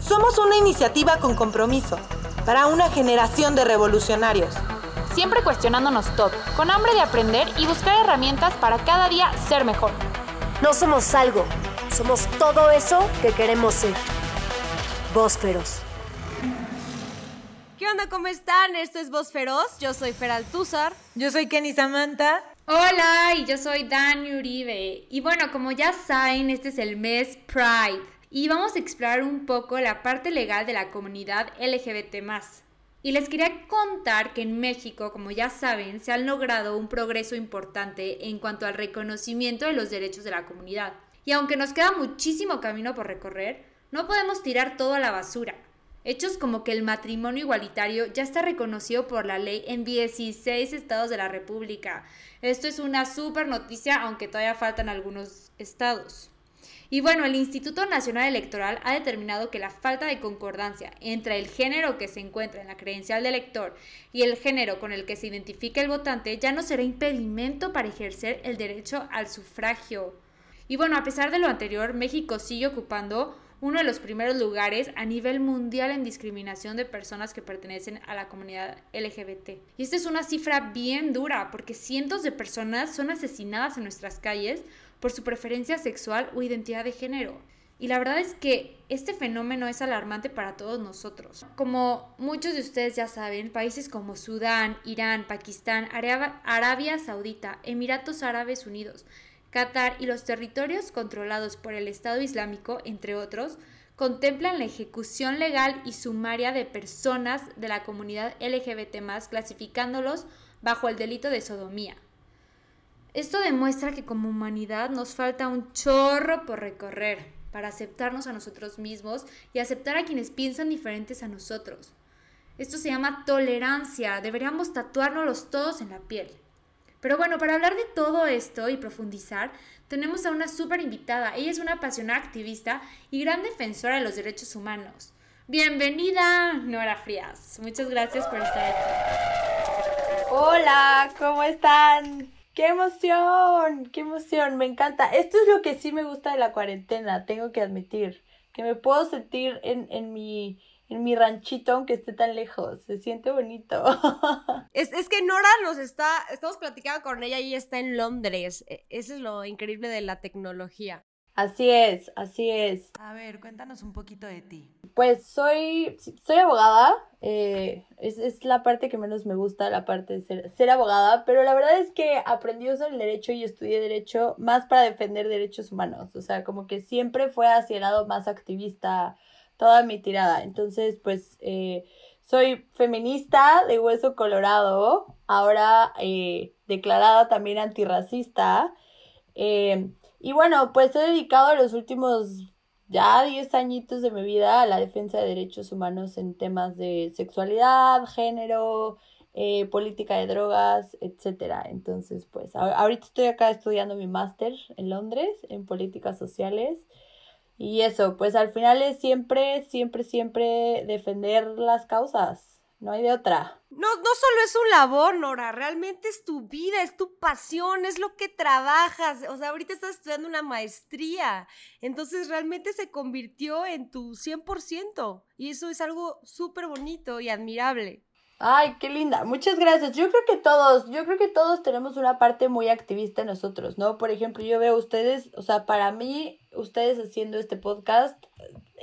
somos una iniciativa con compromiso para una generación de revolucionarios. Siempre cuestionándonos todo, con hambre de aprender y buscar herramientas para cada día ser mejor. No somos algo, somos todo eso que queremos ser. Feroz. ¿Qué onda? ¿Cómo están? Esto es Voz Feroz. Yo soy Feral Tuzar. Yo soy Kenny Samantha. Hola, y yo soy Dani Uribe. Y bueno, como ya saben, este es el mes Pride y vamos a explorar un poco la parte legal de la comunidad LGBT. Y les quería contar que en México, como ya saben, se ha logrado un progreso importante en cuanto al reconocimiento de los derechos de la comunidad. Y aunque nos queda muchísimo camino por recorrer, no podemos tirar todo a la basura. Hechos como que el matrimonio igualitario ya está reconocido por la ley en 16 estados de la República. Esto es una súper noticia, aunque todavía faltan algunos estados. Y bueno, el Instituto Nacional Electoral ha determinado que la falta de concordancia entre el género que se encuentra en la credencial de elector y el género con el que se identifica el votante ya no será impedimento para ejercer el derecho al sufragio. Y bueno, a pesar de lo anterior, México sigue ocupando uno de los primeros lugares a nivel mundial en discriminación de personas que pertenecen a la comunidad LGBT. Y esta es una cifra bien dura porque cientos de personas son asesinadas en nuestras calles por su preferencia sexual o identidad de género. Y la verdad es que este fenómeno es alarmante para todos nosotros. Como muchos de ustedes ya saben, países como Sudán, Irán, Pakistán, Arabia Saudita, Emiratos Árabes Unidos, Qatar y los territorios controlados por el Estado Islámico, entre otros, contemplan la ejecución legal y sumaria de personas de la comunidad LGBT, clasificándolos bajo el delito de sodomía. Esto demuestra que como humanidad nos falta un chorro por recorrer para aceptarnos a nosotros mismos y aceptar a quienes piensan diferentes a nosotros. Esto se llama tolerancia, deberíamos tatuárnoslos todos en la piel. Pero bueno, para hablar de todo esto y profundizar, tenemos a una súper invitada. Ella es una apasionada activista y gran defensora de los derechos humanos. Bienvenida, Nora Frías. Muchas gracias por estar aquí. Hola, ¿cómo están? ¡Qué emoción! ¡Qué emoción! Me encanta. Esto es lo que sí me gusta de la cuarentena, tengo que admitir. Que me puedo sentir en, en mi en mi ranchito aunque esté tan lejos. Se siente bonito. Es, es, que Nora nos está, estamos platicando con ella y está en Londres. E, eso es lo increíble de la tecnología. Así es, así es. A ver, cuéntanos un poquito de ti. Pues soy, soy abogada, eh, es, es, la parte que menos me gusta, la parte de ser, ser abogada, pero la verdad es que aprendí sobre el derecho y estudié derecho más para defender derechos humanos, o sea, como que siempre fue hacia el lado más activista toda mi tirada. Entonces, pues, eh, soy feminista de hueso colorado, ahora eh, declarada también antirracista. Eh, y bueno, pues he dedicado los últimos ya 10 añitos de mi vida a la defensa de derechos humanos en temas de sexualidad, género, eh, política de drogas, etcétera. Entonces, pues ahorita estoy acá estudiando mi máster en Londres en políticas sociales. Y eso, pues al final es siempre, siempre, siempre defender las causas no hay de otra. No, no solo es un labor, Nora, realmente es tu vida, es tu pasión, es lo que trabajas. O sea, ahorita estás estudiando una maestría, entonces realmente se convirtió en tu 100% y eso es algo súper bonito y admirable. Ay, qué linda. Muchas gracias. Yo creo que todos, yo creo que todos tenemos una parte muy activista en nosotros, ¿no? Por ejemplo, yo veo ustedes, o sea, para mí, ustedes haciendo este podcast,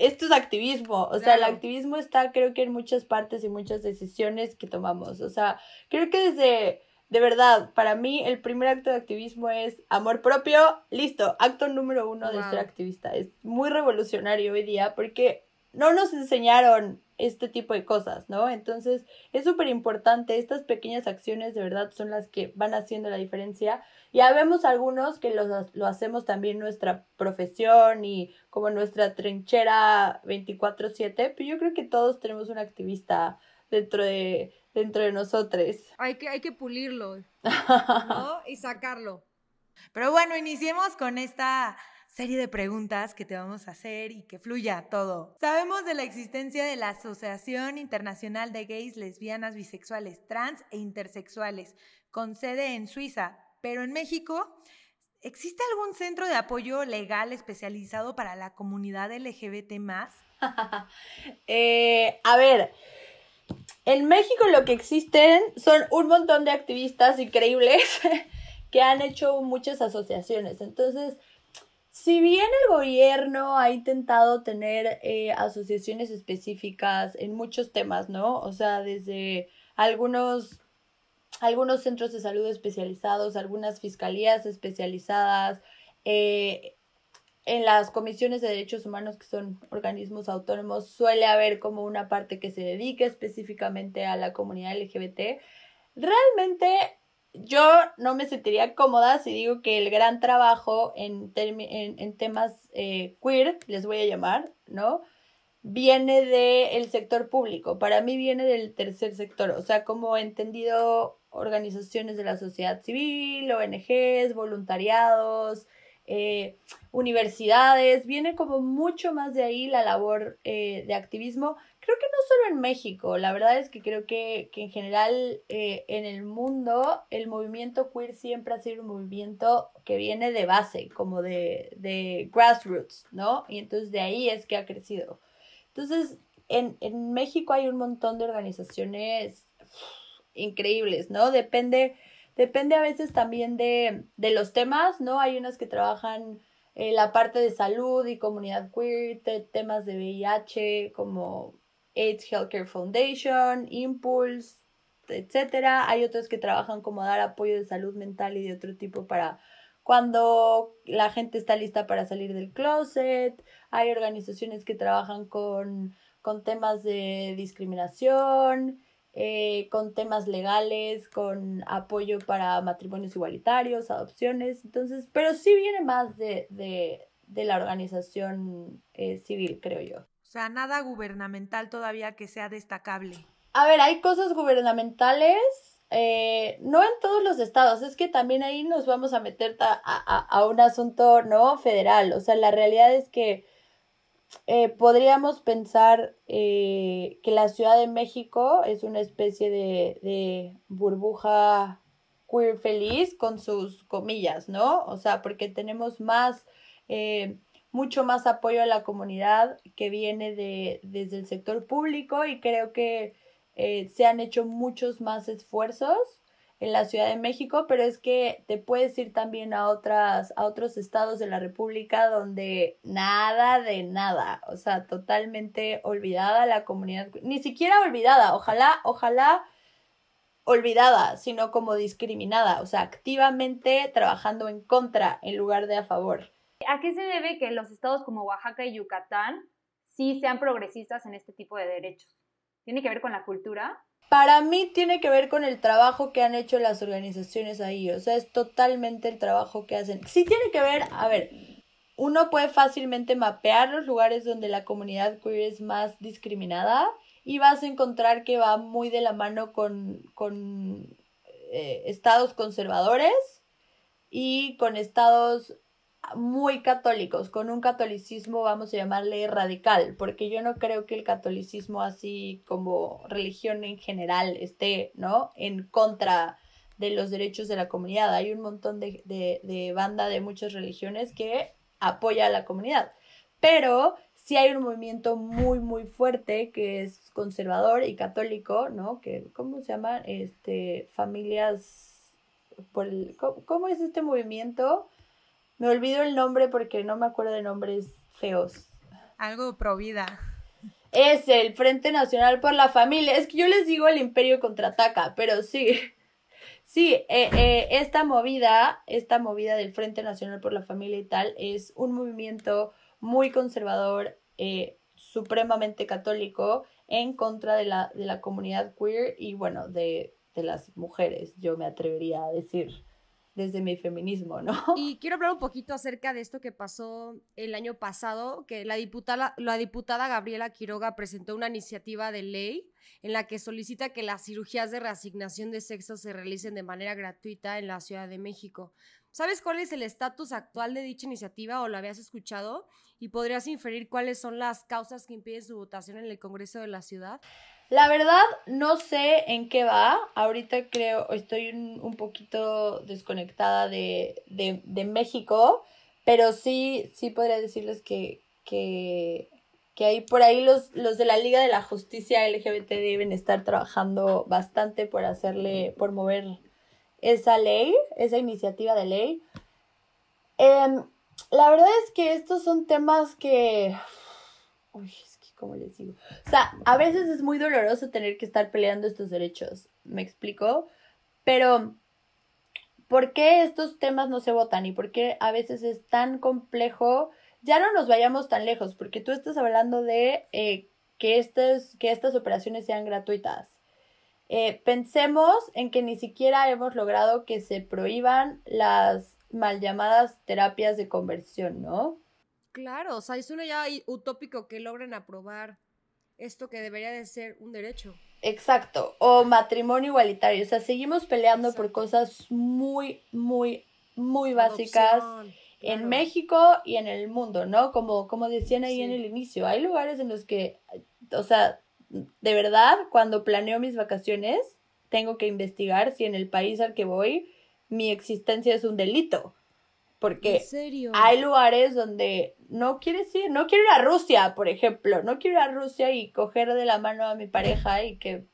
esto es activismo. O sea, el activismo está, creo que en muchas partes y muchas decisiones que tomamos. O sea, creo que desde, de verdad, para mí el primer acto de activismo es amor propio. Listo, acto número uno de ser activista. Es muy revolucionario hoy día porque no nos enseñaron este tipo de cosas, ¿no? Entonces es súper importante, estas pequeñas acciones de verdad son las que van haciendo la diferencia. Ya vemos algunos que lo, lo hacemos también nuestra profesión y como nuestra trinchera 24/7, pero yo creo que todos tenemos un activista dentro de, dentro de nosotros. Hay que, hay que pulirlo, ¿no? y sacarlo. Pero bueno, iniciemos con esta serie de preguntas que te vamos a hacer y que fluya todo. Sabemos de la existencia de la Asociación Internacional de Gays, Lesbianas, Bisexuales, Trans e Intersexuales, con sede en Suiza, pero en México, ¿existe algún centro de apoyo legal especializado para la comunidad LGBT más? Eh, a ver, en México lo que existen son un montón de activistas increíbles que han hecho muchas asociaciones. Entonces, si bien el gobierno ha intentado tener eh, asociaciones específicas en muchos temas, ¿no? O sea, desde algunos, algunos centros de salud especializados, algunas fiscalías especializadas, eh, en las comisiones de derechos humanos, que son organismos autónomos, suele haber como una parte que se dedique específicamente a la comunidad LGBT. Realmente yo no me sentiría cómoda si digo que el gran trabajo en, temas eh, queer, les voy a llamar, ¿no? Viene del sector público. Para mí viene del tercer sector. O sea, como he entendido organizaciones de la sociedad civil, ONGs, voluntariados, eh, universidades, viene como mucho más de ahí la labor eh, de activismo. Creo que no solo en México, la verdad es que creo que, que en general eh, en el mundo el movimiento queer siempre ha sido un movimiento que viene de base, como de, de grassroots, ¿no? Y entonces de ahí es que ha crecido. Entonces, en, en México hay un montón de organizaciones increíbles, ¿no? Depende Depende a veces también de, de los temas, ¿no? Hay unas que trabajan eh, la parte de salud y comunidad queer, temas de VIH como AIDS Healthcare Foundation, Impulse, etcétera. Hay otras que trabajan como dar apoyo de salud mental y de otro tipo para cuando la gente está lista para salir del closet. Hay organizaciones que trabajan con, con temas de discriminación. Eh, con temas legales, con apoyo para matrimonios igualitarios, adopciones, entonces, pero sí viene más de, de, de la organización eh, civil, creo yo. O sea, nada gubernamental todavía que sea destacable. A ver, hay cosas gubernamentales, eh, no en todos los estados, es que también ahí nos vamos a meter a, a, a un asunto, ¿no? Federal, o sea, la realidad es que eh, podríamos pensar eh, que la Ciudad de México es una especie de, de, burbuja queer feliz con sus comillas, ¿no? O sea, porque tenemos más, mucho más apoyo a la comunidad que viene de, desde el sector público y creo que se han hecho muchos más esfuerzos en la Ciudad de México, pero es que te puedes ir también a otras, a otros estados de la República donde nada de nada, o sea, totalmente olvidada la comunidad, ni siquiera olvidada, ojalá, ojalá olvidada, sino como discriminada, o sea, activamente trabajando en contra en lugar de a favor. ¿A qué se debe que los estados como Oaxaca y Yucatán sí sean progresistas en este tipo de derechos? ¿Tiene que ver con la cultura? para mí tiene que ver con el trabajo que han hecho las organizaciones ahí, o sea, es totalmente el trabajo que hacen. Sí tiene que ver, a ver, uno puede fácilmente mapear los lugares donde la comunidad queer es más discriminada y vas a encontrar que va muy de la mano con, con eh, estados conservadores y con estados muy católicos, con un catolicismo, vamos a llamarle radical, porque yo no creo que el catolicismo así como religión en general esté, ¿no? En contra de los derechos de la comunidad. Hay un montón de, de, banda de muchas religiones que apoya a la comunidad, pero sí hay un movimiento muy, muy fuerte que es conservador y católico, ¿no? Que, ¿cómo se llama? Este, familias, por el, ¿cómo es este movimiento? Me olvido el nombre porque no me acuerdo de nombres feos. Algo pro vida. Es el Frente Nacional por la Familia. Es que yo les digo el Imperio contraataca, pero sí. Sí, eh, eh, esta movida, esta movida del Frente Nacional por la Familia y tal, es un movimiento muy conservador, eh, supremamente católico en contra de la, de la comunidad queer y bueno, de, de las mujeres, yo me atrevería a decir desde mi feminismo, ¿no? Y quiero hablar un poquito acerca de esto que pasó el año pasado, que la diputada, la diputada Gabriela Quiroga presentó una iniciativa de ley en la que solicita que las cirugías de reasignación de sexo se realicen de manera gratuita en la Ciudad de México. ¿Sabes cuál es el estatus actual de dicha iniciativa o la habías escuchado? ¿Y podrías inferir cuáles son las causas que impiden su votación en el Congreso de la Ciudad? La verdad, no sé en qué va. Ahorita creo, estoy un, poquito desconectada de, México, pero sí, sí podría decirles que, que, que ahí por ahí los, los de la Liga de la Justicia LGBT deben estar trabajando bastante por hacerle, por mover esa ley, esa iniciativa de ley. Em, la verdad es que estos son temas que... Uy, como les digo. O sea, a veces es muy doloroso tener que estar peleando estos derechos, ¿me explico? Pero, ¿por qué estos temas no se votan y por qué a veces es tan complejo? Ya no nos vayamos tan lejos, porque tú estás hablando de eh, que, estas, que estas operaciones sean gratuitas. Eh, pensemos en que ni siquiera hemos logrado que se prohíban las mal llamadas terapias de conversión, ¿no? Claro, o sea, es uno ya utópico que logren aprobar esto que debería de ser un derecho. Exacto, o matrimonio igualitario, o sea, seguimos peleando por cosas muy, muy, muy básicas en México y en el mundo, ¿no? Como, como decían ahí en el inicio, hay lugares en los que, o sea, de verdad, cuando planeo mis vacaciones, tengo que investigar si en el país al que voy mi existencia es un delito. Porque hay lugares donde no quieres ir, no quiero ir a Rusia, por ejemplo, no quiero ir a Rusia y coger de la mano a mi pareja y que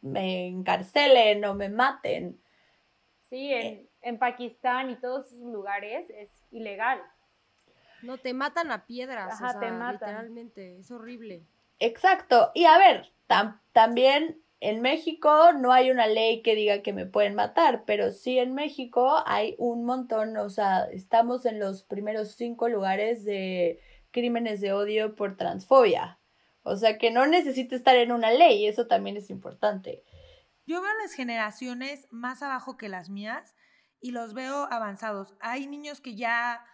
me encarcelen o me maten. Sí, en, en Pakistán y todos esos lugares es ilegal. No, te matan a piedras, Ajá, te matan. literalmente, es horrible. Exacto, y a ver, también en México no hay una ley que diga que me pueden matar, pero sí en México hay un montón, o sea, estamos en los primeros cinco lugares de crímenes de odio por transfobia. O sea, que no necesita estar en una ley, eso también es importante. Yo veo las generaciones más abajo que las mías y los veo avanzados. Hay niños que ya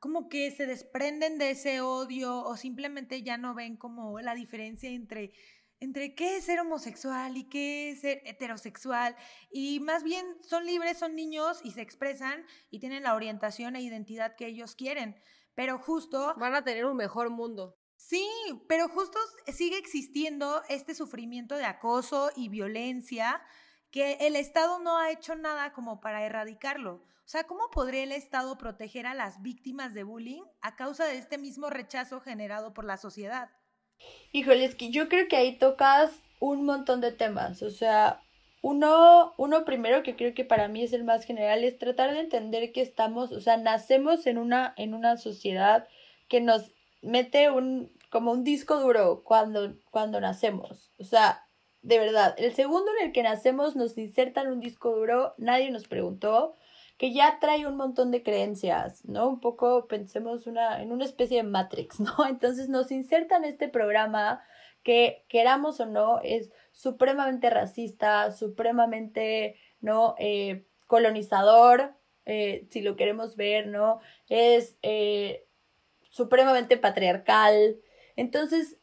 como que se desprenden de ese odio o simplemente ya no ven como la diferencia entre entre qué es ser homosexual y qué es ser heterosexual. Y más bien son libres, son niños y se expresan y tienen la orientación e identidad que ellos quieren. Pero justo... Van a tener un mejor mundo. Sí, pero justo sigue existiendo este sufrimiento de acoso y violencia que el Estado no ha hecho nada como para erradicarlo. O sea, ¿cómo podría el Estado proteger a las víctimas de bullying a causa de este mismo rechazo generado por la sociedad? Híjole, es que yo creo que ahí tocas un montón de temas. O sea, uno, uno primero que creo que para mí es el más general es tratar de entender que estamos, o sea, nacemos en una, en una sociedad que nos mete un, como un disco duro cuando, cuando nacemos. O sea, de verdad, el segundo en el que nacemos nos insertan un disco duro, nadie nos preguntó, que ya trae un montón de creencias, ¿no? Un poco pensemos una, en una especie de Matrix, ¿no? Entonces nos insertan este programa que queramos o no es supremamente racista, supremamente, ¿no? Eh, colonizador, eh, si lo queremos ver, ¿no? Es eh, supremamente patriarcal. Entonces,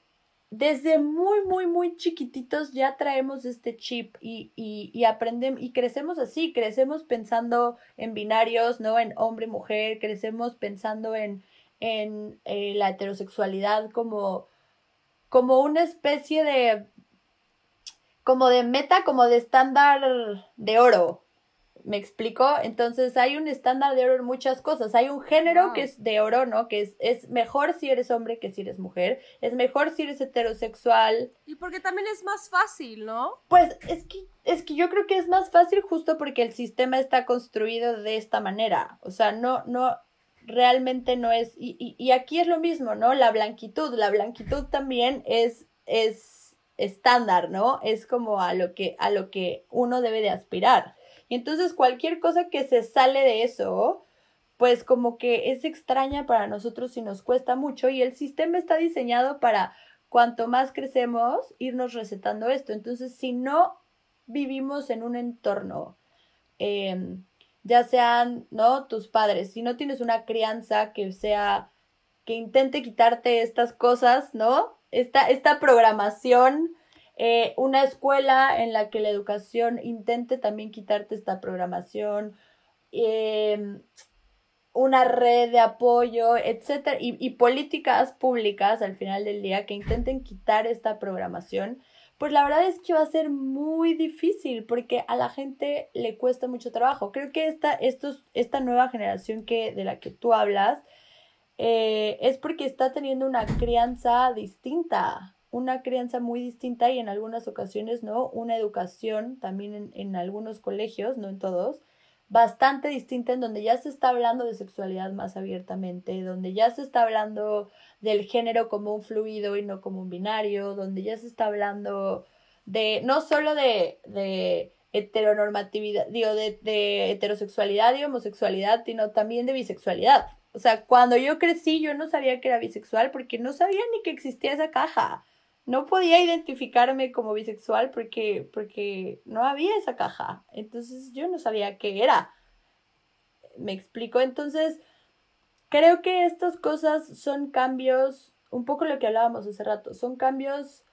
desde muy, muy, muy chiquititos ya traemos este chip y, y, y aprendemos y crecemos así, crecemos pensando en binarios, ¿no? En hombre, mujer, crecemos pensando en, en eh, la heterosexualidad como, como una especie de, como de meta, como de estándar de oro, ¿Me explico? Entonces hay un estándar de oro en muchas cosas. Hay un género que es de oro, ¿no? Que es, es mejor si eres hombre que si eres mujer. Es mejor si eres heterosexual. Y porque también es más fácil, ¿no? Pues es que, es que yo creo que es más fácil justo porque el sistema está construido de esta manera. O sea, no, no, realmente no es. Y, y, y aquí es lo mismo, ¿no? La blanquitud. La blanquitud también es, es estándar, ¿no? Es como a lo que, a lo que uno debe de aspirar. Entonces cualquier cosa que se sale de eso, pues como que es extraña para nosotros y nos cuesta mucho y el sistema está diseñado para cuanto más crecemos, irnos recetando esto. Entonces, si no vivimos en un entorno, em, ya sean, ¿no? Tus padres, si no tienes una crianza que sea, que intente quitarte estas cosas, ¿no? Esta, esta programación, eh, una escuela en la que la educación intente también quitarte esta programación, em, una red de apoyo, etcétera, y, políticas públicas al final del día que intenten quitar esta programación, pues la verdad es que va a ser muy difícil porque a la gente le cuesta mucho trabajo. Creo que esta, estos, esta nueva generación que, de la que tú hablas eh, es porque está teniendo una crianza distinta, una crianza muy distinta y en algunas ocasiones, ¿no? Una educación también en, algunos colegios, no en todos, bastante distinta en donde ya se está hablando de sexualidad más abiertamente, donde ya se está hablando del género como un fluido y no como un binario, donde ya se está hablando de no solo de, de heteronormatividad, digo, de, de heterosexualidad y homosexualidad, sino también de bisexualidad. O sea, cuando yo crecí yo no sabía que era bisexual porque no sabía ni que existía esa caja no podía identificarme como bisexual porque, porque no había esa caja. Entonces yo no sabía qué era. Me explico. Entonces, creo que estas cosas son cambios, un poco lo que hablábamos hace rato, son cambios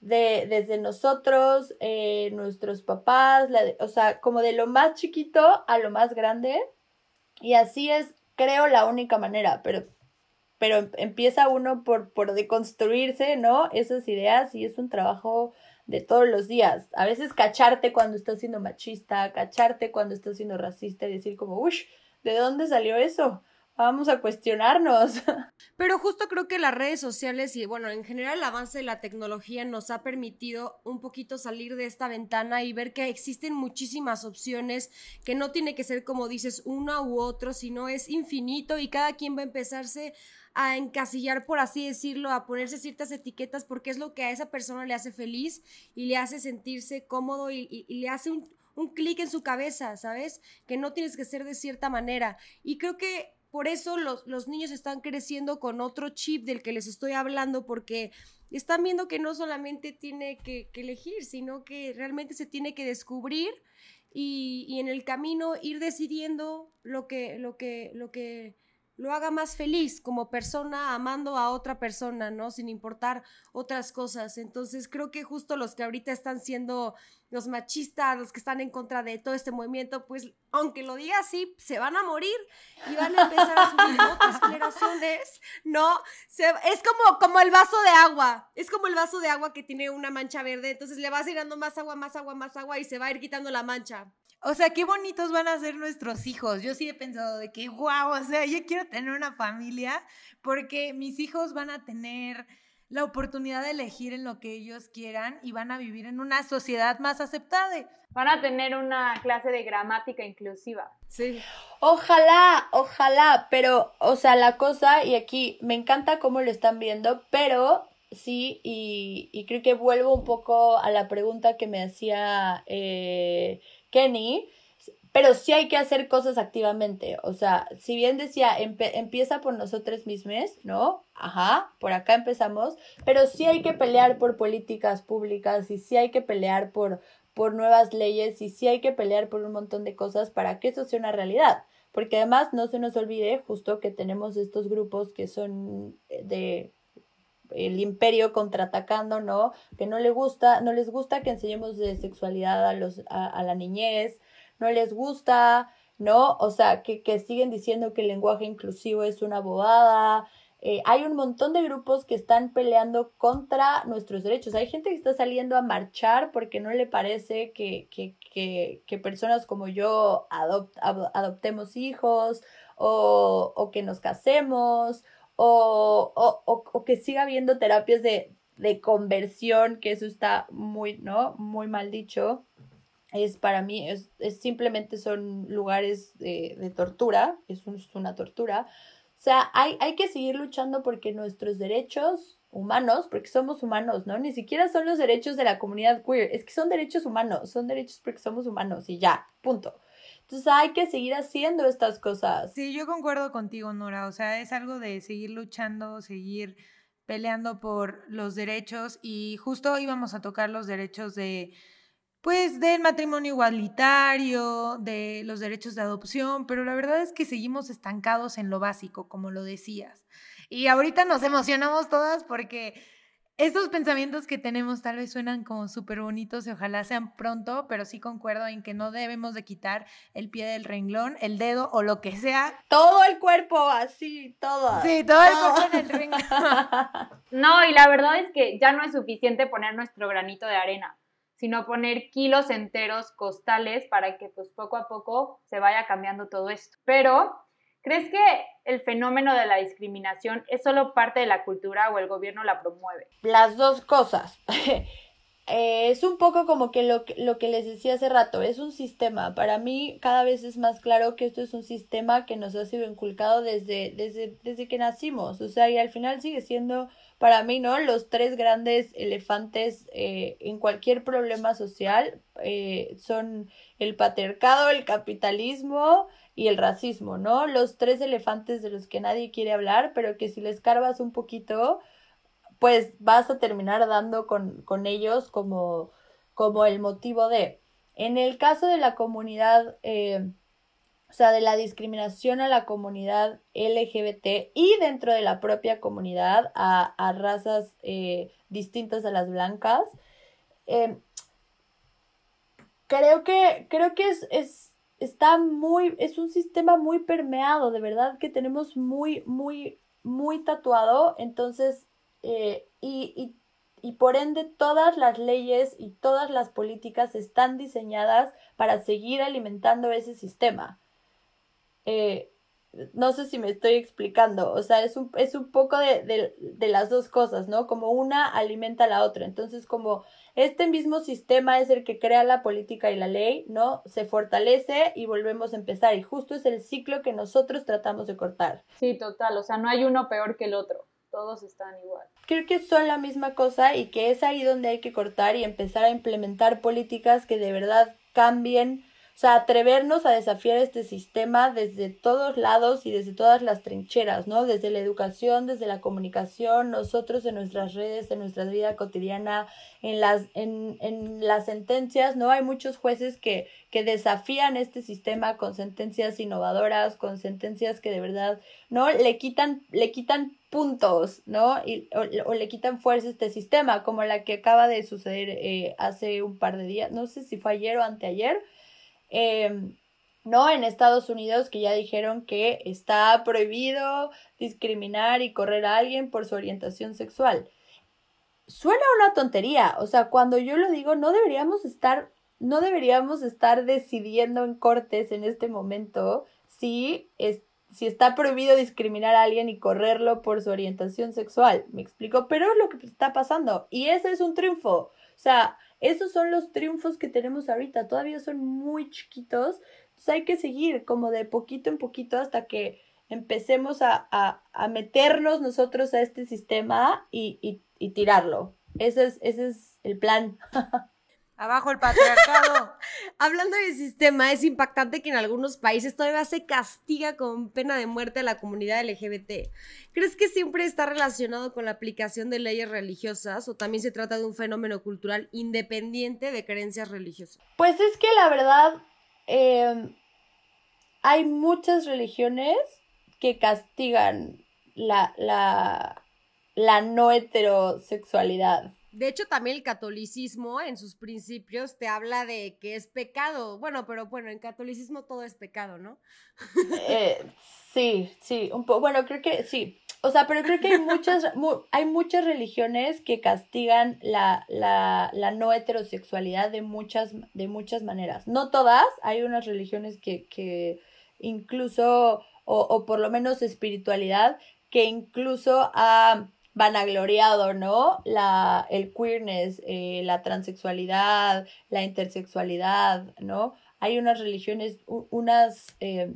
de desde nosotros, eh, nuestros papás, o sea, como de lo más chiquito a lo más grande. Y así es, creo, la única manera, pero pero em, empieza uno por, por deconstruirse, ¿no? Esas ideas y es un trabajo de todos los días. A veces cacharte cuando estás siendo machista, cacharte cuando estás siendo racista y decir como, uff, ¿de dónde salió eso? Vamos a cuestionarnos. Pero justo creo que las redes sociales y bueno, en general el avance de la tecnología nos ha permitido un poquito salir de esta ventana y ver que existen muchísimas opciones, que no tiene que ser como dices una u otro, sino es infinito y cada quien va a empezarse a encasillar, por así decirlo, a ponerse ciertas etiquetas porque es lo que a esa persona le hace feliz y le hace sentirse cómodo y, le hace un, un clic en su cabeza, ¿sabes? Que no tienes que ser de cierta manera. Y creo que por eso los, los, niños están creciendo con otro chip del que les estoy hablando, porque están viendo que no solamente tiene que, que elegir, sino que realmente se tiene que descubrir y, y, en el camino ir decidiendo lo que, lo que, lo que, lo haga más feliz como persona amando a otra persona, ¿no? Sin importar otras cosas. Entonces creo que justo los que ahorita están siendo los machistas, los que están en contra de todo este movimiento, pues aunque lo diga así, se van a morir y van a empezar a subir otras generaciones, ¿no? es como, como el vaso de agua, es como el vaso de agua que tiene una mancha verde, entonces le vas tirando más agua, más agua, más agua y se va a ir quitando la mancha. O sea, qué bonitos van a ser nuestros hijos. Yo sí he pensado de que, wow, o sea, yo quiero tener una familia porque mis hijos van a tener la oportunidad de elegir en lo que ellos quieran y van a vivir en una sociedad más aceptable. Van a tener una clase de gramática inclusiva. Sí. Ojalá, ojalá, pero, o sea, la cosa, y aquí me encanta cómo lo están viendo, pero sí, y, y creo que vuelvo un poco a la pregunta que me hacía eh, Kenny, pero sí hay que hacer cosas activamente. O sea, si bien decía, empieza por nosotros mismos, ¿no? Ajá, por acá empezamos, pero sí hay que pelear por políticas públicas y sí hay que pelear por, por nuevas leyes y sí hay que pelear por un montón de cosas para que eso sea una realidad. Porque además no se nos olvide justo que tenemos estos grupos que son de el imperio contraatacando, ¿no? Que no le gusta, no les gusta que enseñemos sexualidad a los, a, la niñez, no les gusta, ¿no? O sea, que, que, siguen diciendo que el lenguaje inclusivo es una bobada. Eh, hay un montón de grupos que están peleando contra nuestros derechos. Hay gente que está saliendo a marchar porque no le parece que, que, que, que personas como yo adoptemos hijos o, o que nos casemos o, o, o, que siga habiendo terapias de, de, conversión, que eso está muy, ¿no? Muy mal dicho. Es para mí, es, es simplemente son lugares de, de tortura, es, es, una tortura. O sea, hay, hay que seguir luchando porque nuestros derechos humanos, porque somos humanos, ¿no? Ni siquiera son los derechos de la comunidad queer, es que son derechos humanos, son derechos porque somos humanos y ya, punto. Entonces hay que seguir haciendo estas cosas. Sí, yo concuerdo contigo, Nora. O sea, es algo de seguir luchando, seguir peleando por los derechos y justo íbamos a tocar los derechos de pues del matrimonio igualitario, de los derechos de adopción, pero la verdad es que seguimos estancados en lo básico, como lo decías. Y ahorita nos emocionamos todas porque estos pensamientos que tenemos tal vez suenan como súper bonitos y ojalá sean pronto, pero sí concuerdo en que no debemos de quitar el pie del renglón, el dedo o lo que sea. Todo el cuerpo, así, todo. Sí, todo el cuerpo en el renglón. No, y la verdad es que ya no es suficiente poner nuestro granito de arena, sino poner kilos enteros costales para que pues poco a poco se vaya cambiando todo esto. Pero ¿Crees que el fenómeno de la discriminación es solo parte de la cultura o el gobierno la promueve? Las dos cosas. Eh, es un poco como que lo, lo, que les decía hace rato, es un sistema. Para mí cada vez es más claro que esto es un sistema que nos ha sido inculcado desde, desde, desde que nacimos. O sea, y al final sigue siendo para mí, ¿no? Los tres grandes elefantes eh, en cualquier problema social eh, son el patriarcado, el capitalismo y el racismo, ¿no? Los tres elefantes de los que nadie quiere hablar, pero que si les carvas un poquito, pues vas a terminar dando con, con ellos como, como el motivo de. En el caso de la comunidad, eh, o sea, de la discriminación a la comunidad LGBT y dentro de la propia comunidad a, a razas eh, distintas a las blancas, eh, creo que, creo que es, es está muy, es un sistema muy permeado, de verdad que tenemos muy, muy, muy tatuado, entonces, eh, y, y, y, por ende todas las leyes y todas las políticas están diseñadas para seguir alimentando ese sistema. Eh, no sé si me estoy explicando, o sea, es un, es un poco de, de, de, las dos cosas, ¿no? Como una alimenta a la otra. Entonces, como este mismo sistema es el que crea la política y la ley, ¿no? Se fortalece y volvemos a empezar. Y justo es el ciclo que nosotros tratamos de cortar. Sí, total, o sea, no hay uno peor que el otro. Todos están igual. Creo que son la misma cosa y que es ahí donde hay que cortar y empezar a implementar políticas que de verdad cambien o sea, atrevernos a desafiar este sistema desde todos lados y desde todas las trincheras, ¿no? Desde la educación, desde la comunicación, nosotros en nuestras redes, en nuestra vida cotidiana, en las, en, en las sentencias, ¿no? Hay muchos jueces que, que desafían este sistema con sentencias innovadoras, con sentencias que de verdad, ¿no? Le quitan, le quitan puntos, ¿no? Y, o, le quitan fuerza a este sistema, como la que acaba de suceder eh, hace un par de días, no sé si fue ayer o anteayer, eh, no en Estados Unidos que ya dijeron que está prohibido discriminar y correr a alguien por su orientación sexual. Suena una tontería, o sea, cuando yo lo digo, no deberíamos estar, no deberíamos estar decidiendo en cortes en este momento si, es, si está prohibido discriminar a alguien y correrlo por su orientación sexual. Me explico, pero es lo que está pasando y ese es un triunfo. O sea, esos son los triunfos que tenemos ahorita, todavía son muy chiquitos, entonces hay que seguir como de poquito en poquito hasta que empecemos a, a, a meternos nosotros a este sistema y, y, y tirarlo. Ese es, ese es el plan. Abajo el patriarcado. Hablando del sistema, es impactante que en algunos países todavía se castiga con pena de muerte a la comunidad LGBT. ¿Crees que siempre está relacionado con la aplicación de leyes religiosas o también se trata de un fenómeno cultural independiente de creencias religiosas? Pues es que la verdad, eh, hay muchas religiones que castigan la, la, la no heterosexualidad. De hecho, también el catolicismo en sus principios te habla de que es pecado. Bueno, pero bueno, en catolicismo todo es pecado, ¿no? Eh, sí, sí, un poco. Bueno, creo que sí. O sea, pero creo que hay muchas, mu hay muchas religiones que castigan la, la, la, no heterosexualidad de muchas, de muchas maneras. No todas, hay unas religiones que, que incluso, o, o por lo menos espiritualidad, que incluso ha vanagloriado, ¿no? La, el queerness, eh, la transexualidad, la intersexualidad, ¿no? Hay unas religiones, unas, eh,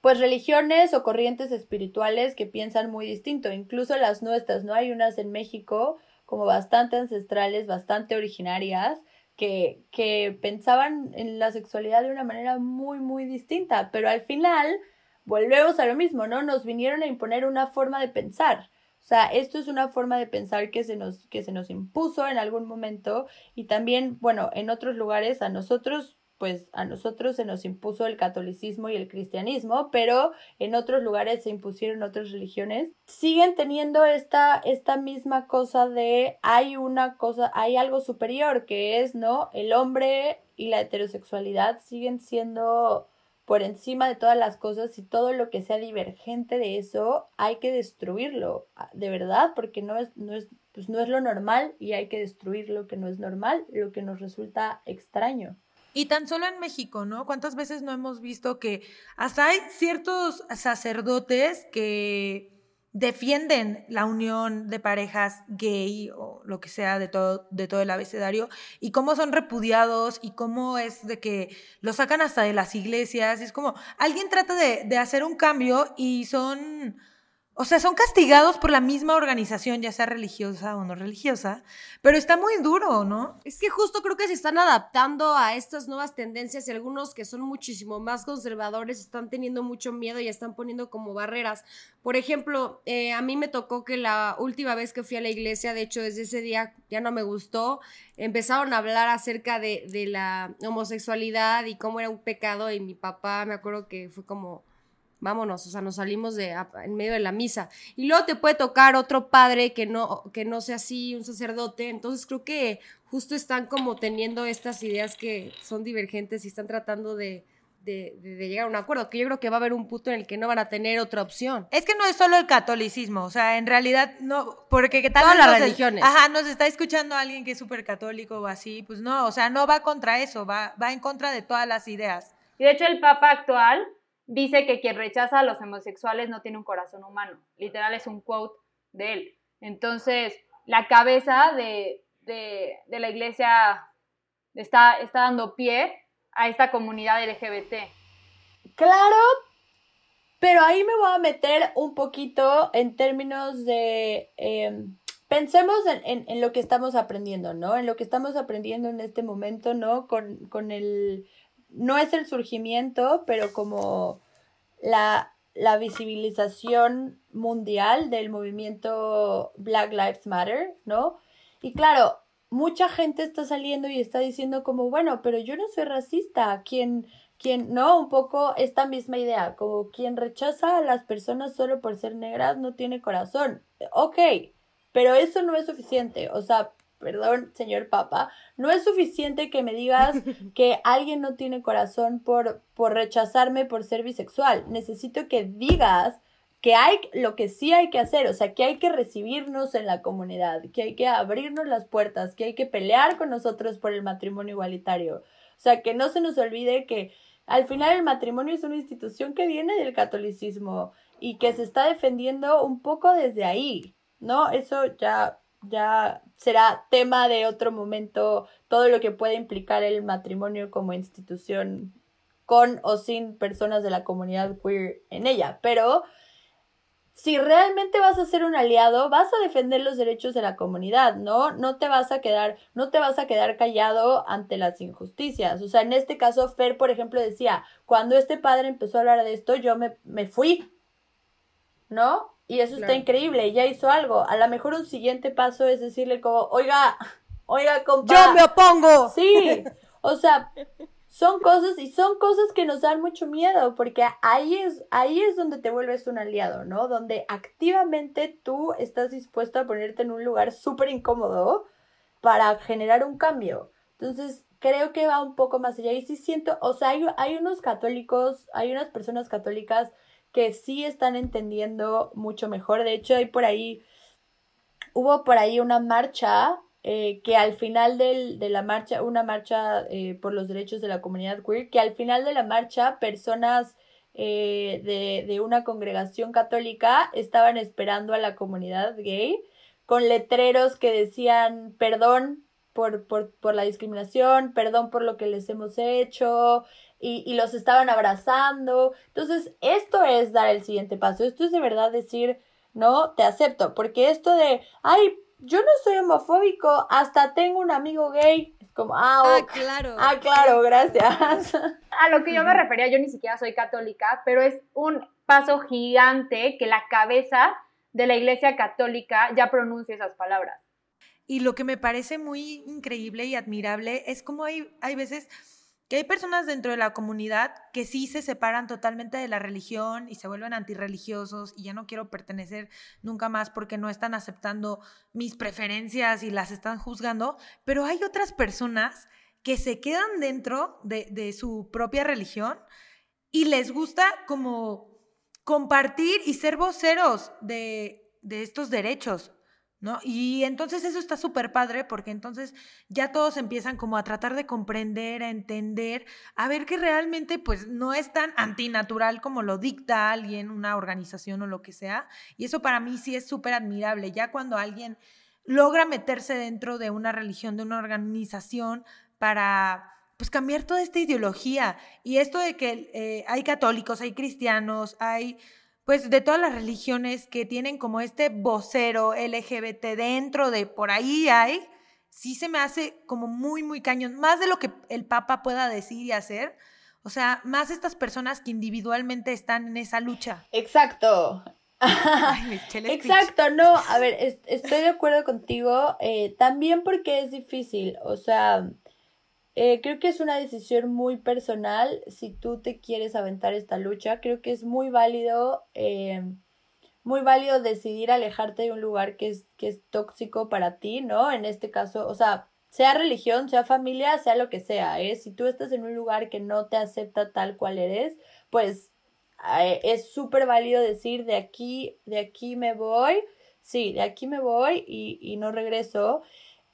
pues religiones o corrientes espirituales que piensan muy distinto, incluso las nuestras, ¿no? Hay unas en México como bastante ancestrales, bastante originarias, que, que pensaban en la sexualidad de una manera muy, muy distinta, pero al final volvemos a lo mismo, ¿no? Nos vinieron a imponer una forma de pensar. O sea, esto es una forma de pensar que se nos, que se nos impuso en algún momento y también, bueno, en otros lugares a nosotros pues a nosotros se nos impuso el catolicismo y el cristianismo, pero en otros lugares se impusieron otras religiones, siguen teniendo esta, esta misma cosa de hay una cosa, hay algo superior que es, ¿no? El hombre y la heterosexualidad siguen siendo por encima de todas las cosas y todo lo que sea divergente de eso hay que destruirlo, de verdad, porque no es, no es, pues no es lo normal y hay que destruir lo que no es normal, lo que nos resulta extraño. Y tan solo en México, ¿no? ¿Cuántas veces no hemos visto que hasta hay ciertos sacerdotes que defienden la unión de parejas gay o lo que sea de todo, de todo el abecedario y cómo son repudiados y cómo es de que lo sacan hasta de las iglesias. Y es como, alguien trata de, de hacer un cambio y son o sea, son castigados por la misma organización, ya sea religiosa o no religiosa, pero está muy duro, ¿no? Es que justo creo que se están adaptando a estas nuevas tendencias y algunos que son muchísimo más conservadores están teniendo mucho miedo y están poniendo como barreras. Por ejemplo, eh, a mí me tocó que la última vez que fui a la iglesia, de hecho desde ese día ya no me gustó, empezaron a hablar acerca de, de la homosexualidad y cómo era un pecado y mi papá me acuerdo que fue como vámonos, o sea, nos salimos de en medio de la misa. Y luego te puede tocar otro padre que no, que no sea así, un sacerdote. Entonces creo que justo están como teniendo estas ideas que son divergentes y están tratando de, de, llegar a un acuerdo, que yo creo que va a haber un punto en el que no van a tener otra opción. Es que no es solo el catolicismo, o sea, en realidad no, porque ¿qué tal todas las religiones. Ajá, nos está escuchando alguien que es súper católico o así, pues no, o sea, no va contra eso, va, va en contra de todas las ideas. Y de hecho el Papa actual dice que quien rechaza a los homosexuales no tiene un corazón humano. Literal es un quote de él. Entonces, la cabeza de, la iglesia está, está dando pie a esta comunidad LGBT. Claro, pero ahí me voy a meter un poquito en términos de... Em, pensemos en, lo que estamos aprendiendo, ¿no? En lo que estamos aprendiendo en este momento, ¿no? Con, con el no es el surgimiento, pero como la, la visibilización mundial del movimiento Black Lives Matter, ¿no? Y claro, mucha gente está saliendo y está diciendo como, bueno, pero yo no soy racista, quien, quien, no, un poco esta misma idea, como quien rechaza a las personas solo por ser negras no tiene corazón. Ok, pero eso no es suficiente, o sea, perdón, señor Papa, no es suficiente que me digas que alguien no tiene corazón por, por rechazarme por ser bisexual. Necesito que digas que hay lo que sí hay que hacer, o sea, que hay que recibirnos en la comunidad, que hay que abrirnos las puertas, que hay que pelear con nosotros por el matrimonio igualitario. O sea, que no se nos olvide que al final el matrimonio es una institución que viene del catolicismo y que se está defendiendo un poco desde ahí, ¿no? Eso ya ya será tema de otro momento todo lo que puede implicar el matrimonio como institución con o sin personas de la comunidad queer en ella. Pero si realmente vas a ser un aliado, vas a defender los derechos de la comunidad, ¿no? No te vas a quedar, no te vas a quedar callado ante las injusticias. O sea, en este caso, Fer, por ejemplo, decía, cuando este padre empezó a hablar de esto, yo me, me fui, ¿no? Y eso está increíble, ya hizo algo. A lo mejor un siguiente paso es decirle como, oiga, oiga, compa. Yo me opongo. Sí, o sea, son cosas y son cosas que nos dan mucho miedo porque ahí es, ahí es donde te vuelves un aliado, ¿no? Donde activamente tú estás dispuesto a ponerte en un lugar súper incómodo para generar un cambio. Entonces, creo que va un poco más allá y sí siento, o sea, hay, hay unos católicos, hay unas personas católicas que sí están entendiendo mucho mejor. De hecho, hay por ahí, hubo por ahí una marcha eh, que al final del, de la marcha, una marcha eh, por los derechos de la comunidad queer, que al final de la marcha personas eh, de, de una congregación católica estaban esperando a la comunidad gay con letreros que decían perdón por, por, por la discriminación, perdón por lo que les hemos hecho, y, los estaban abrazando. Entonces, esto es dar el siguiente paso. Esto es de verdad decir, no, te acepto. Porque esto de, ay, yo no soy homofóbico, hasta tengo un amigo gay. Es como, ah, ah claro. Ah, claro, gracias. A lo que yo me refería, yo ni siquiera soy católica, pero es un paso gigante que la cabeza de la Iglesia Católica ya pronuncie esas palabras. Y lo que me parece muy increíble y admirable es como hay, hay veces que hay personas dentro de la comunidad que sí se separan totalmente de la religión y se vuelven antirreligiosos y ya no quiero pertenecer nunca más porque no están aceptando mis preferencias y las están juzgando, pero hay otras personas que se quedan dentro de, de su propia religión y les gusta como compartir y ser voceros de, de estos derechos. Y entonces eso está súper padre porque entonces ya todos empiezan como a tratar de comprender, a entender, a ver que realmente pues no es tan antinatural como lo dicta alguien, una organización o lo que sea. Y eso para mí sí es súper admirable. Ya cuando alguien logra meterse dentro de una religión, de una organización para pues cambiar toda esta ideología y esto de que eh, hay católicos, hay cristianos, hay pues de todas las religiones que tienen como este vocero LGBT dentro de por ahí hay, sí se me hace como muy, muy cañón, más de lo que el Papa pueda decir y hacer. O sea, más estas personas que individualmente están en esa lucha. Exacto. Exacto, no, a ver, estoy de acuerdo contigo, eh, también porque es difícil, o sea, eh, creo que es una decisión muy personal si tú te quieres aventar esta lucha. Creo que es muy válido, eh, muy válido decidir alejarte de un lugar que es, que es tóxico para ti, ¿no? En este caso, o sea, sea religión, sea familia, sea lo que sea, ¿eh? Si tú estás en un lugar que no te acepta tal cual eres, pues eh, es súper válido decir de aquí, de aquí me voy, sí, de aquí me voy y, y no regreso.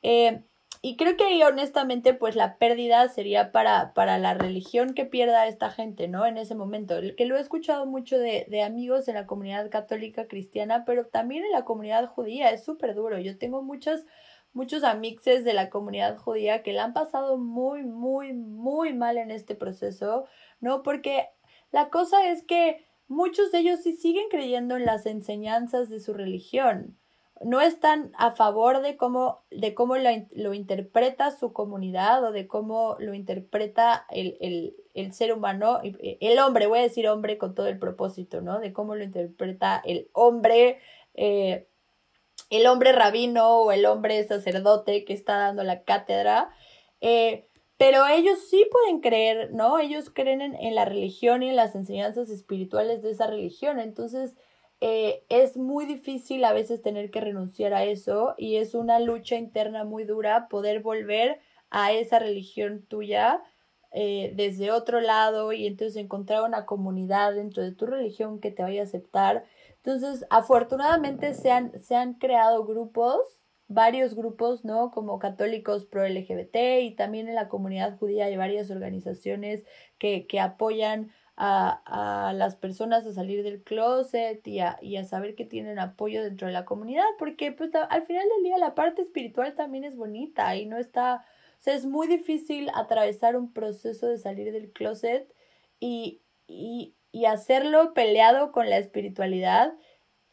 Eh, y creo que ahí honestamente pues la pérdida sería para, para la religión que pierda esta gente, ¿no? En ese momento. El que lo he escuchado mucho de, de amigos en la comunidad católica cristiana, pero también en la comunidad judía, es súper duro. Yo tengo muchos, muchos amixes de la comunidad judía que la han pasado muy, muy, muy mal en este proceso, ¿no? Porque la cosa es que muchos de ellos sí siguen creyendo en las enseñanzas de su religión no están a favor de cómo, de cómo lo, interpreta su comunidad o de cómo lo interpreta el, ser humano, eh, el hombre, voy a decir hombre con todo el propósito, ¿no? De cómo lo interpreta el hombre, eh, el hombre rabino o el hombre sacerdote que está dando la cátedra. Eh, pero ellos sí pueden creer, ¿no? Ellos creen en, en la religión y en las enseñanzas espirituales de esa religión. Entonces, eh, es muy difícil a veces tener que renunciar a eso y es una lucha interna muy dura poder volver a esa religión tuya eh, desde otro lado y entonces encontrar una comunidad dentro de tu religión que te vaya a aceptar. Entonces, afortunadamente se han, se han creado grupos, varios grupos, ¿no? Como católicos pro LGBT y también en la comunidad judía hay varias organizaciones que, que apoyan a, a, las personas a salir del closet y a, y a, saber que tienen apoyo dentro de la comunidad, porque pues al final del día la parte espiritual también es bonita y no está, o sea, es muy difícil atravesar un proceso de salir del closet y, y, y hacerlo peleado con la espiritualidad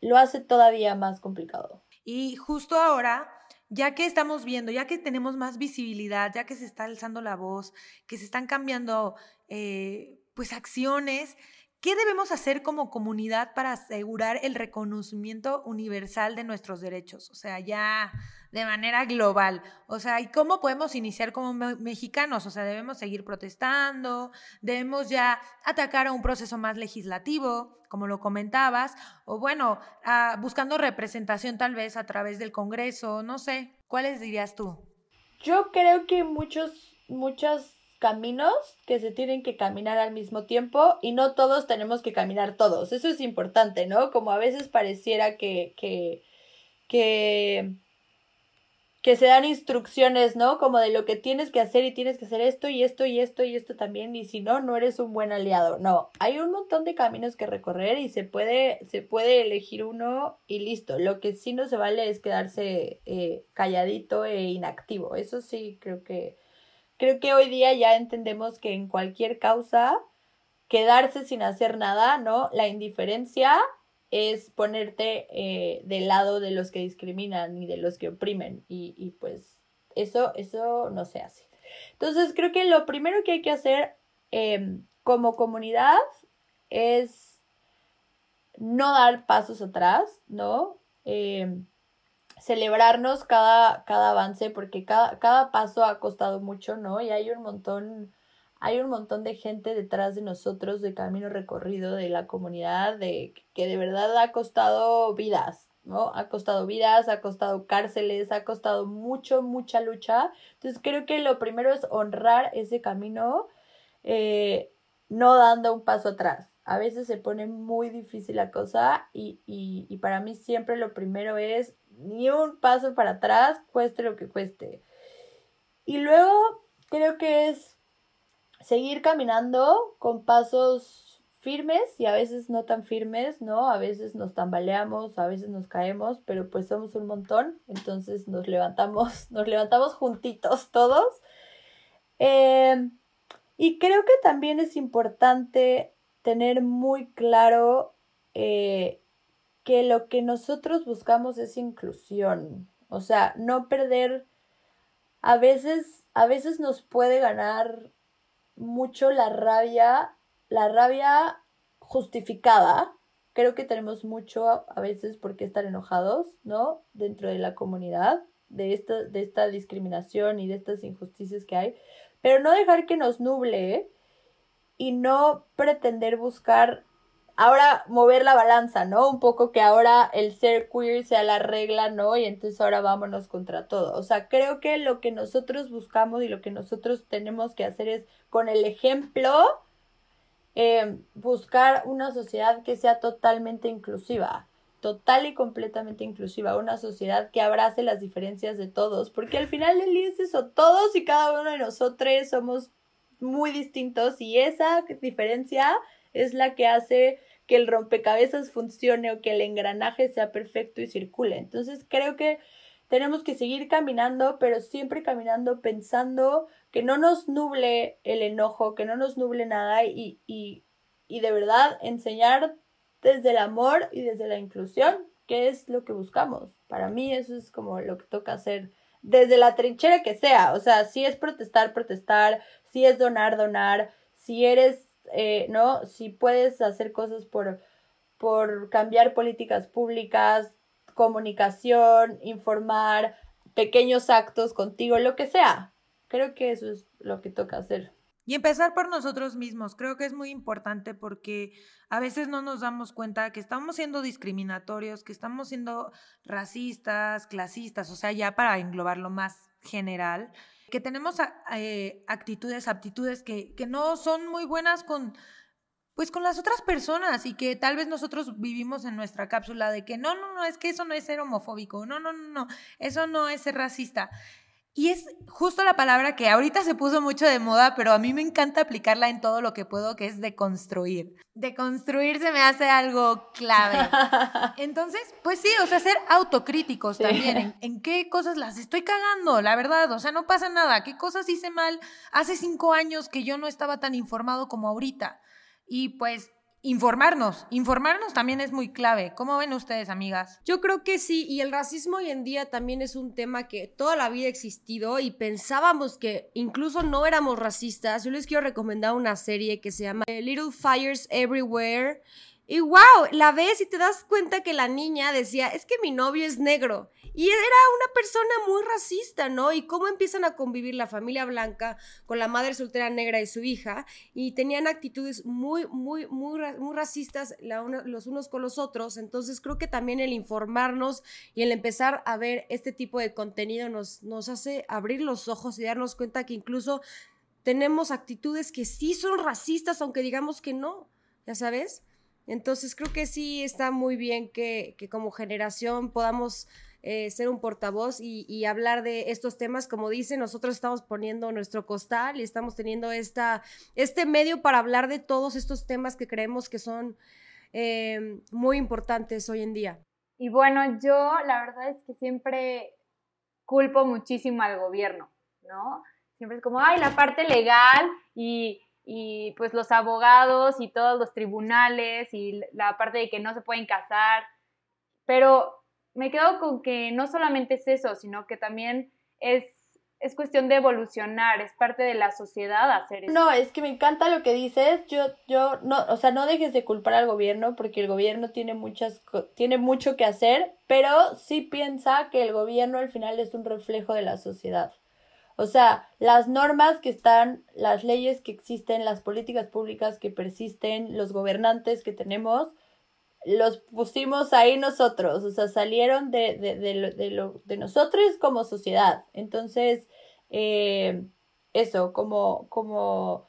lo hace todavía más complicado. Y justo ahora ya que estamos viendo, ya que tenemos más visibilidad, ya que se está alzando la voz, que se están cambiando eh, pues acciones. ¿Qué debemos hacer como comunidad para asegurar el reconocimiento universal de nuestros derechos? O sea, ya de manera global. O sea, ¿y cómo podemos iniciar como mexicanos? O sea, debemos seguir protestando, debemos ya atacar a un proceso más legislativo, como lo comentabas, o bueno, buscando representación tal vez a través del Congreso, no sé. ¿Cuáles dirías tú? Yo creo que muchos, muchas caminos que se tienen que caminar al mismo tiempo y no todos tenemos que caminar todos. Eso es importante, ¿no? Como a veces pareciera que, que, que, que se dan instrucciones, ¿no? Como de lo que tienes que hacer y tienes que hacer esto y esto y esto y esto también y si no, no eres un buen aliado. No, hay un montón de caminos que recorrer y se puede, se puede elegir uno y listo. Lo que sí no se vale es quedarse eh, calladito e inactivo. Eso sí creo que Creo que hoy día ya entendemos que en cualquier causa, quedarse sin hacer nada, ¿no? La indiferencia es ponerte eh, del lado de los que discriminan y de los que oprimen. Y, y pues eso, eso no se hace. Entonces creo que lo primero que hay que hacer em, como comunidad es no dar pasos atrás, ¿no? Eh, celebrarnos cada, cada avance, porque cada, cada paso ha costado mucho, ¿no? Y hay un montón, hay un montón de gente detrás de nosotros, de camino recorrido, de la comunidad, de que de verdad ha costado vidas, ¿no? Ha costado vidas, ha costado cárceles, ha costado mucho, mucha lucha. Entonces creo que lo primero es honrar ese camino, eh, no dando un paso atrás. A veces se pone muy difícil la cosa y, y, y para mí siempre lo primero es ni un paso para atrás, cueste lo que cueste. Y luego creo que es seguir caminando con pasos firmes y a veces no tan firmes, ¿no? A veces nos tambaleamos, a veces nos caemos, pero pues somos un montón, entonces nos levantamos, nos levantamos juntitos todos. Em, y creo que también es importante tener muy claro eh, que lo que nosotros buscamos es inclusión. O sea, no perder. A veces, a veces nos puede ganar mucho la rabia, la rabia justificada. Creo que tenemos mucho a veces por qué estar enojados, ¿no? Dentro de la comunidad, de esta, de esta discriminación y de estas injusticias que hay. Pero no dejar que nos nuble y no pretender buscar ahora mover la balanza, ¿no? Un poco que ahora el ser queer sea la regla, ¿no? Y entonces ahora vámonos contra todo. O sea, creo que lo que nosotros buscamos y lo que nosotros tenemos que hacer es con el ejemplo eh, buscar una sociedad que sea totalmente inclusiva total y completamente inclusiva, una sociedad que abrace las diferencias de todos, porque al final del día es todos y cada uno de nosotros somos muy distintos y esa diferencia es la que hace que el rompecabezas funcione o que el engranaje sea perfecto y circule. Entonces creo que tenemos que seguir caminando, pero siempre caminando pensando que no nos nuble el enojo, que no nos nuble nada y, y, y de verdad enseñar desde el amor y desde la inclusión, que es lo que buscamos. Para mí eso es como lo que toca hacer desde la trinchera que sea. O sea, si es protestar, protestar, si es donar, donar, si eres eh, ¿no? Si puedes hacer cosas por, por cambiar políticas públicas, comunicación, informar, pequeños actos contigo, lo que sea. Creo que eso es lo que toca hacer. Y empezar por nosotros mismos, creo que es muy importante porque a veces no nos damos cuenta que estamos siendo discriminatorios, que estamos siendo racistas, clasistas, o sea, ya para englobarlo más general que tenemos eh, actitudes, aptitudes que, que no son muy buenas con, pues con las otras personas y que tal vez nosotros vivimos en nuestra cápsula de que no, no, no, es que eso no es ser homofóbico, no, no, no, no, eso no es ser racista. Y es justo la palabra que ahorita se puso mucho de moda, pero a mí me encanta aplicarla en todo lo que puedo, que es deconstruir. Deconstruir se me hace algo clave. Entonces, pues sí, o sea, ser autocríticos también. En, qué cosas las estoy cagando, la verdad. O sea, no pasa nada. ¿Qué cosas hice mal hace cinco años que yo no estaba tan informado como ahorita? Y pues informarnos. Informarnos también es muy clave. ¿Cómo ven ustedes, amigas? Yo creo que sí, y el racismo hoy en día también es un tema que toda la vida ha existido y pensábamos que incluso no éramos racistas. Yo les quiero recomendar una serie que se llama Little Fires Everywhere. Y wow, la ves y te das cuenta que la niña decía, es que mi novio es negro. Y era una persona muy racista, ¿no? Y cómo empiezan a convivir la familia blanca con la madre soltera negra y su hija, y tenían actitudes muy, muy, muy, muy racistas los unos con los otros. Entonces creo que también el informarnos y el empezar a ver este tipo de contenido nos, nos hace abrir los ojos y darnos cuenta que incluso tenemos actitudes que sí son racistas, aunque digamos que no, ya sabes. Entonces creo que sí está muy bien que, como generación podamos eh, ser un portavoz y, hablar de estos temas. Como dice, nosotros estamos poniendo nuestro costal y estamos teniendo esta, este medio para hablar de todos estos temas que creemos que son eh, muy importantes hoy en día. Y bueno, yo la verdad es que siempre culpo muchísimo al gobierno, ¿no? Siempre es como, ay, la parte legal y, y pues los abogados y todos los tribunales y la parte de que no se pueden casar, pero me quedo con que no solamente es eso, sino que también es es cuestión de evolucionar, es parte de la sociedad hacer eso. No, es que me encanta lo que dices. Yo, yo, no, o sea, no dejes de culpar al gobierno porque el gobierno tiene muchas, tiene mucho que hacer, pero sí piensa que el gobierno al final es un reflejo de la sociedad. O sea, las normas que están, las leyes que existen, las políticas públicas que persisten, los gobernantes que tenemos, los pusimos ahí nosotros, o sea, salieron de, de, de, lo, de nosotros como sociedad. Entonces, eh, eso, como, como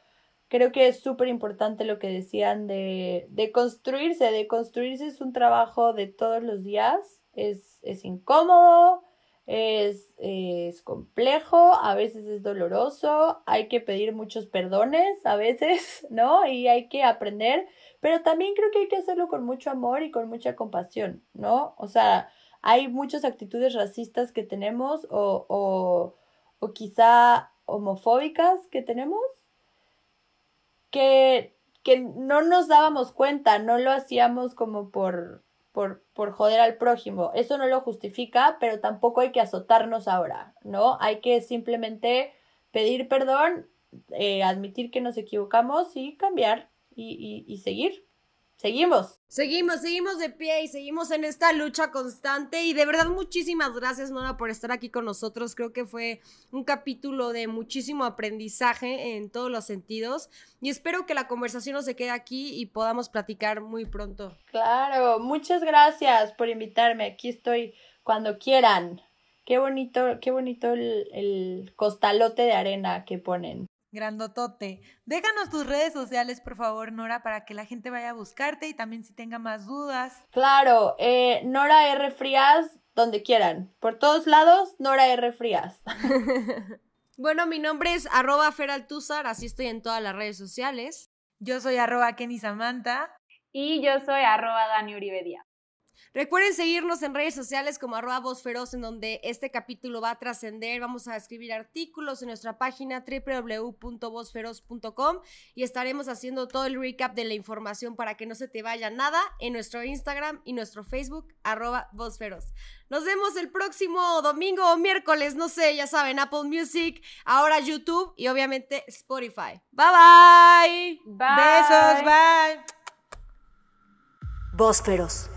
creo que es súper importante lo que decían de, de construirse, de construirse es un trabajo de todos los días, es, es incómodo, es, es complejo, a veces es doloroso, hay que pedir muchos perdones a veces, ¿no? Y hay que aprender, pero también creo que hay que hacerlo con mucho amor y con mucha compasión, ¿no? O sea, hay muchas actitudes racistas que tenemos o, o, o quizá homofóbicas que tenemos que, que no nos dábamos cuenta, no lo hacíamos como por, por, por joder al prójimo. Eso no lo justifica, pero tampoco hay que azotarnos ahora, ¿no? Hay que simplemente pedir perdón, eh, admitir que nos equivocamos y cambiar y, y, y seguir. Seguimos. Seguimos, seguimos de pie y seguimos en esta lucha constante. Y de verdad, muchísimas gracias, Nora, por estar aquí con nosotros. Creo que fue un capítulo de muchísimo aprendizaje en todos los sentidos. Y espero que la conversación no se quede aquí y podamos platicar muy pronto. Claro, muchas gracias por invitarme. Aquí estoy cuando quieran. Qué bonito, qué bonito el, el costalote de arena que ponen. Grandotote. Déjanos tus redes sociales, por favor, Nora, para que la gente vaya a buscarte y también si tenga más dudas. Claro, eh, Nora R. Frías, donde quieran. Por todos lados, Nora R. Frías. bueno, mi nombre es arroba feraltuzar, así estoy en todas las redes sociales. Yo soy arroba Kenny Samantha. Y yo soy arroba Dani Uribe Díaz. Recuerden seguirnos en redes sociales como arroba Feroz, en donde este capítulo va a trascender. Vamos a escribir artículos en nuestra página www.vozferoz.com y estaremos haciendo todo el recap de la información para que no se te vaya nada en nuestro Instagram y nuestro Facebook, arroba Feroz. Nos vemos el próximo domingo o miércoles, no sé, ya saben, Apple Music, ahora YouTube y obviamente Spotify. Bye bye. Bye. Besos, bye. Vósferos.